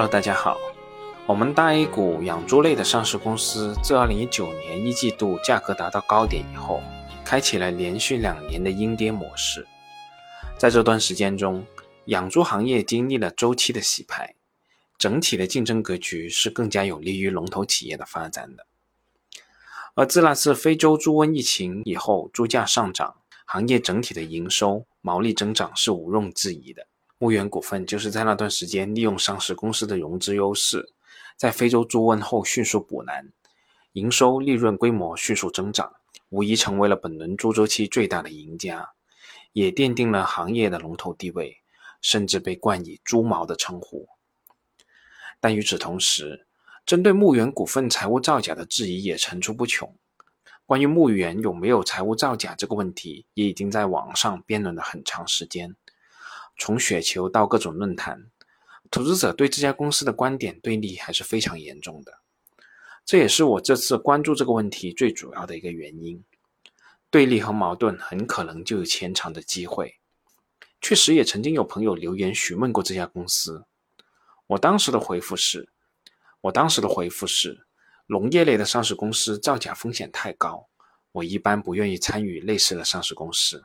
Hello，大家好。我们大 A 股养猪类的上市公司自2019年一季度价格达到高点以后，开启了连续两年的阴跌模式。在这段时间中，养猪行业经历了周期的洗牌，整体的竞争格局是更加有利于龙头企业的发展的。而自那次非洲猪瘟疫情以后，猪价上涨，行业整体的营收、毛利增长是毋庸置疑的。牧原股份就是在那段时间利用上市公司的融资优势，在非洲猪瘟后迅速补难，营收、利润规模迅速增长，无疑成为了本轮猪周期最大的赢家，也奠定了行业的龙头地位，甚至被冠以“猪毛”的称呼。但与此同时，针对牧原股份财务造假的质疑也层出不穷。关于牧原有没有财务造假这个问题，也已经在网上辩论了很长时间。从雪球到各种论坛，投资者对这家公司的观点对立还是非常严重的。这也是我这次关注这个问题最主要的一个原因。对立和矛盾很可能就有潜藏的机会。确实也曾经有朋友留言询问过这家公司，我当时的回复是：我当时的回复是，农业类的上市公司造假风险太高，我一般不愿意参与类似的上市公司。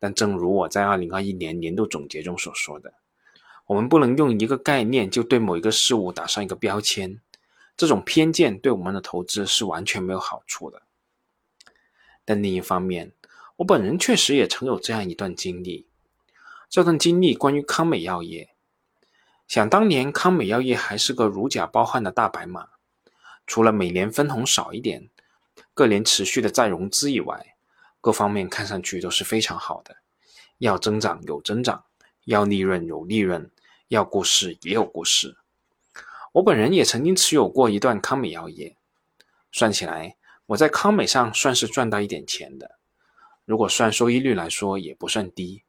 但正如我在二零二一年年度总结中所说的，我们不能用一个概念就对某一个事物打上一个标签，这种偏见对我们的投资是完全没有好处的。但另一方面，我本人确实也曾有这样一段经历，这段经历关于康美药业。想当年，康美药业还是个如假包换的大白马，除了每年分红少一点，各年持续的再融资以外。各方面看上去都是非常好的，要增长有增长，要利润有利润，要故事也有故事。我本人也曾经持有过一段康美药业，算起来我在康美上算是赚到一点钱的，如果算收益率来说也不算低。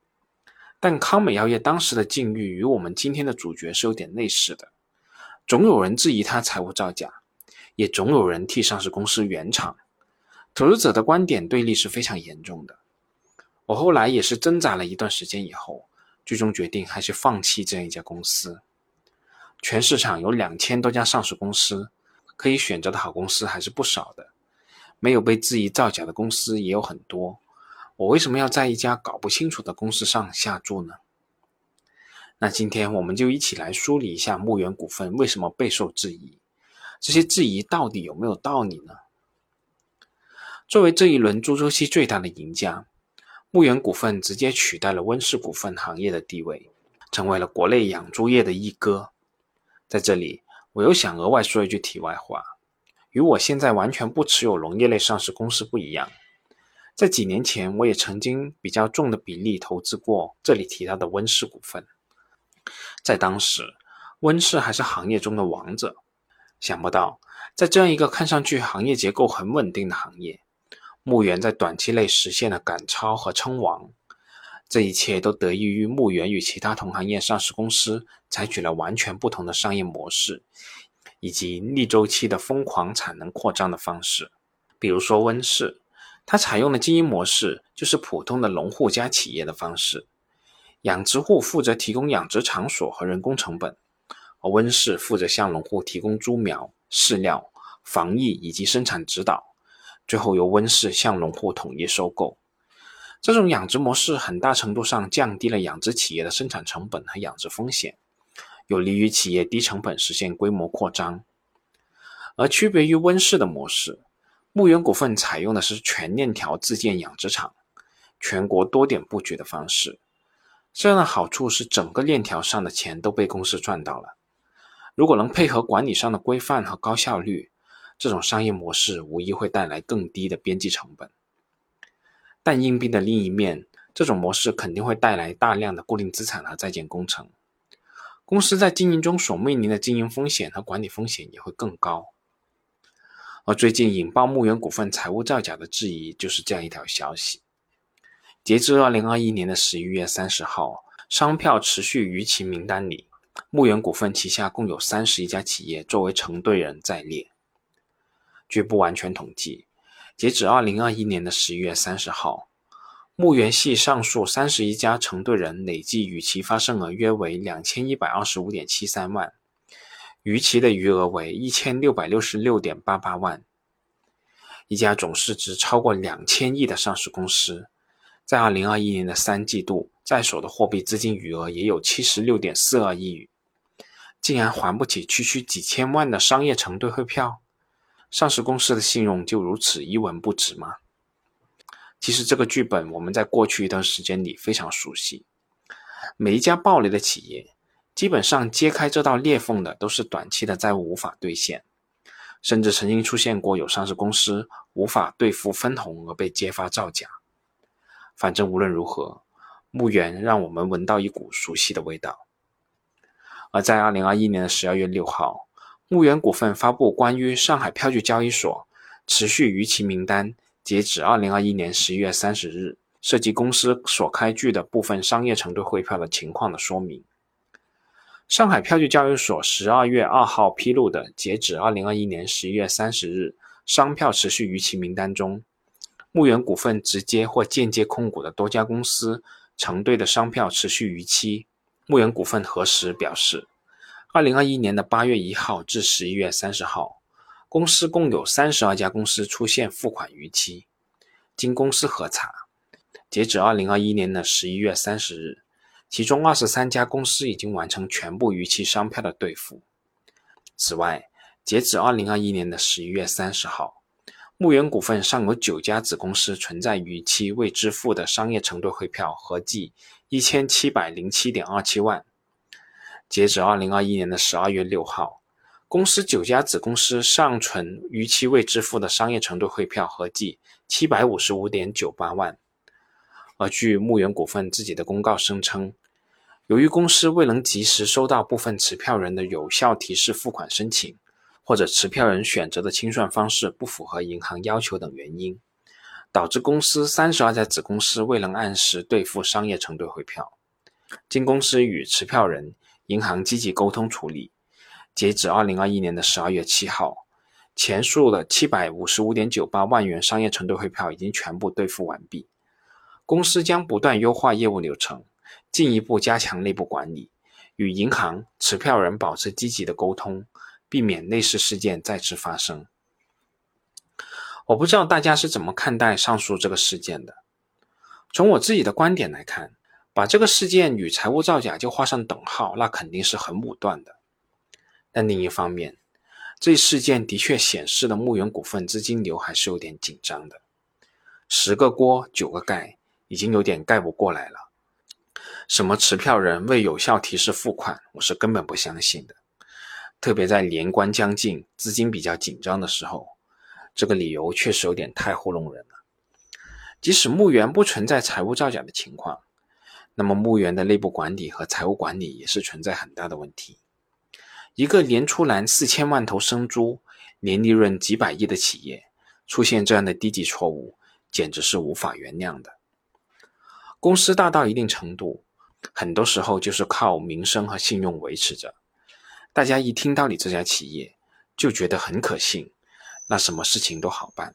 但康美药业当时的境遇与我们今天的主角是有点类似的，总有人质疑他财务造假，也总有人替上市公司圆场。投资者的观点对立是非常严重的。我后来也是挣扎了一段时间以后，最终决定还是放弃这样一家公司。全市场有两千多家上市公司，可以选择的好公司还是不少的。没有被质疑造假的公司也有很多。我为什么要在一家搞不清楚的公司上下注呢？那今天我们就一起来梳理一下牧原股份为什么备受质疑，这些质疑到底有没有道理呢？作为这一轮猪周期最大的赢家，牧原股份直接取代了温氏股份行业的地位，成为了国内养猪业的一哥。在这里，我又想额外说一句题外话：与我现在完全不持有农业类上市公司不一样，在几年前，我也曾经比较重的比例投资过这里提到的温氏股份。在当时，温氏还是行业中的王者。想不到，在这样一个看上去行业结构很稳定的行业，牧原在短期内实现了赶超和称王，这一切都得益于牧原与其他同行业上市公司采取了完全不同的商业模式，以及逆周期的疯狂产能扩张的方式。比如说温氏，它采用的经营模式就是普通的农户加企业的方式，养殖户负责提供养殖场所和人工成本，而温氏负责向农户提供猪苗、饲料、防疫以及生产指导。最后由温室向农户统一收购，这种养殖模式很大程度上降低了养殖企业的生产成本和养殖风险，有利于企业低成本实现规模扩张。而区别于温室的模式，牧原股份采用的是全链条自建养殖场、全国多点布局的方式。这样的好处是整个链条上的钱都被公司赚到了。如果能配合管理上的规范和高效率。这种商业模式无疑会带来更低的边际成本，但硬币的另一面，这种模式肯定会带来大量的固定资产和在建工程，公司在经营中所面临的经营风险和管理风险也会更高。而最近引爆牧原股份财务造假的质疑，就是这样一条消息。截至二零二一年的十一月三十号，商票持续逾期名单里，牧原股份旗下共有三十一家企业作为承兑人在列。据不完全统计，截止二零二一年的十一月三十号，牧原系上述三十一家承兑人累计逾期发生额约为两千一百二十五点七三万，逾期的余额为一千六百六十六点八八万。一家总市值超过两千亿的上市公司，在二零二一年的三季度在手的货币资金余额也有七十六点四二亿，竟然还不起区区几千万的商业承兑汇票，上市公司的信用就如此一文不值吗？其实这个剧本我们在过去一段时间里非常熟悉。每一家暴雷的企业，基本上揭开这道裂缝的都是短期的债务无法兑现，甚至曾经出现过有上市公司无法兑付分红而被揭发造假。反正无论如何，墓园让我们闻到一股熟悉的味道。而在二零二一年的十二月六号，牧原股份发布关于上海票据交易所持续逾期名单。截止二零二一年十一月三十日，涉及公司所开具的部分商业承兑汇票的情况的说明。上海票据交易所十二月二号披露的，截止二零二一年十一月三十日商票持续逾期名单中，牧原股份直接或间接控股的多家公司承兑的商票持续逾期。牧原股份核实表示，二零二一年的八月一号至十一月三十号。公司共有三十二家公司出现付款逾期，经公司核查，截止二零二一年的十一月三十日，其中二十三家公司已经完成全部逾期商票的兑付。此外，截止二零二一年的十一月三十号，牧原股份尚有九家子公司存在逾期未支付的商业承兑汇票，合计一千七百零七点二七万。截止二零二一年的十二月六号。公司九家子公司尚存逾期未支付的商业承兑汇票，合计七百五十五点九八万。而据牧原股份自己的公告声称，由于公司未能及时收到部分持票人的有效提示付款申请，或者持票人选择的清算方式不符合银行要求等原因，导致公司三十二家子公司未能按时兑付商业承兑汇票。经公司与持票人、银行积极沟通处理。截止二零二一年的十二月七号，前述的七百五十五点九八万元商业承兑汇票已经全部兑付完毕。公司将不断优化业务流程，进一步加强内部管理，与银行、持票人保持积极的沟通，避免类似事件再次发生。我不知道大家是怎么看待上述这个事件的。从我自己的观点来看，把这个事件与财务造假就画上等号，那肯定是很武断的。但另一方面，这事件的确显示了牧原股份资金流还是有点紧张的，十个锅九个盖，已经有点盖不过来了。什么持票人未有效提示付款，我是根本不相信的。特别在年关将近、资金比较紧张的时候，这个理由确实有点太糊弄人了。即使牧原不存在财务造假的情况，那么墓园的内部管理和财务管理也是存在很大的问题。一个年出栏四千万头生猪、年利润几百亿的企业，出现这样的低级错误，简直是无法原谅的。公司大到一定程度，很多时候就是靠名声和信用维持着。大家一听到你这家企业，就觉得很可信，那什么事情都好办。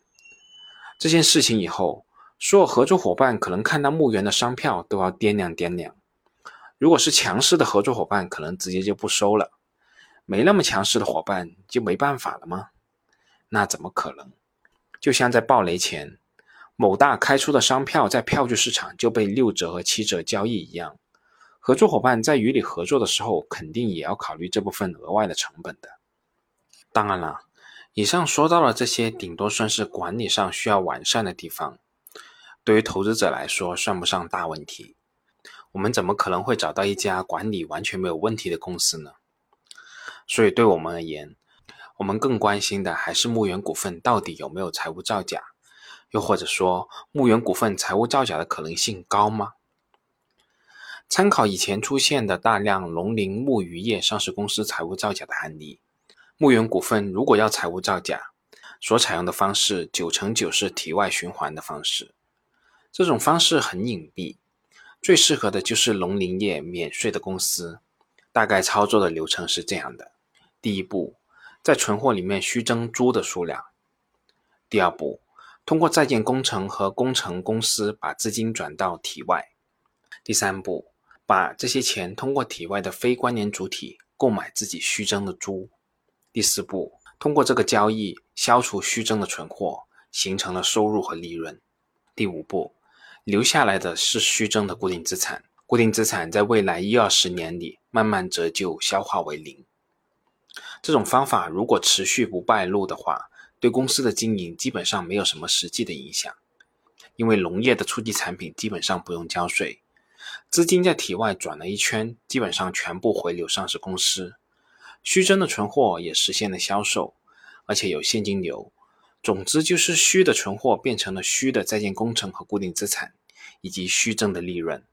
这件事情以后，所有合作伙伴可能看到墓园的商票都要掂量掂量。如果是强势的合作伙伴，可能直接就不收了。没那么强势的伙伴就没办法了吗？那怎么可能？就像在暴雷前，某大开出的商票在票据市场就被六折和七折交易一样，合作伙伴在与你合作的时候，肯定也要考虑这部分额外的成本的。当然了，以上说到了这些，顶多算是管理上需要完善的地方，对于投资者来说算不上大问题。我们怎么可能会找到一家管理完全没有问题的公司呢？所以，对我们而言，我们更关心的还是牧原股份到底有没有财务造假，又或者说，牧原股份财务造假的可能性高吗？参考以前出现的大量农林牧渔业上市公司财务造假的案例，牧原股份如果要财务造假，所采用的方式九成九是体外循环的方式。这种方式很隐蔽，最适合的就是农林业免税的公司。大概操作的流程是这样的。第一步，在存货里面虚增猪的数量。第二步，通过在建工程和工程公司把资金转到体外。第三步，把这些钱通过体外的非关联主体购买自己虚增的猪。第四步，通过这个交易消除虚增的存货，形成了收入和利润。第五步，留下来的是虚增的固定资产，固定资产在未来一二十年里慢慢折旧消化为零。这种方法如果持续不败露的话，对公司的经营基本上没有什么实际的影响，因为农业的初级产品基本上不用交税，资金在体外转了一圈，基本上全部回流上市公司，虚增的存货也实现了销售，而且有现金流。总之就是虚的存货变成了虚的在建工程和固定资产，以及虚增的利润。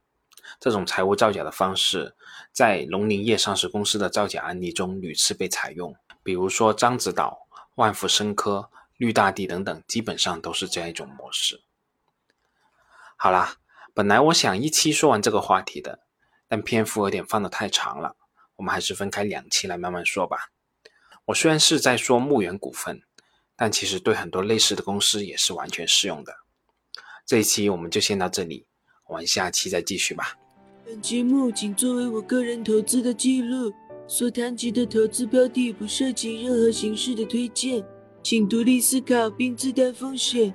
这种财务造假的方式，在农林业上市公司的造假案例中屡次被采用，比如说獐子岛、万福生科、绿大地等等，基本上都是这样一种模式。好啦，本来我想一期说完这个话题的，但篇幅有点放得太长了，我们还是分开两期来慢慢说吧。我虽然是在说牧原股份，但其实对很多类似的公司也是完全适用的。这一期我们就先到这里，我们下期再继续吧。本节目仅作为我个人投资的记录，所谈及的投资标的不涉及任何形式的推荐，请独立思考并自担风险。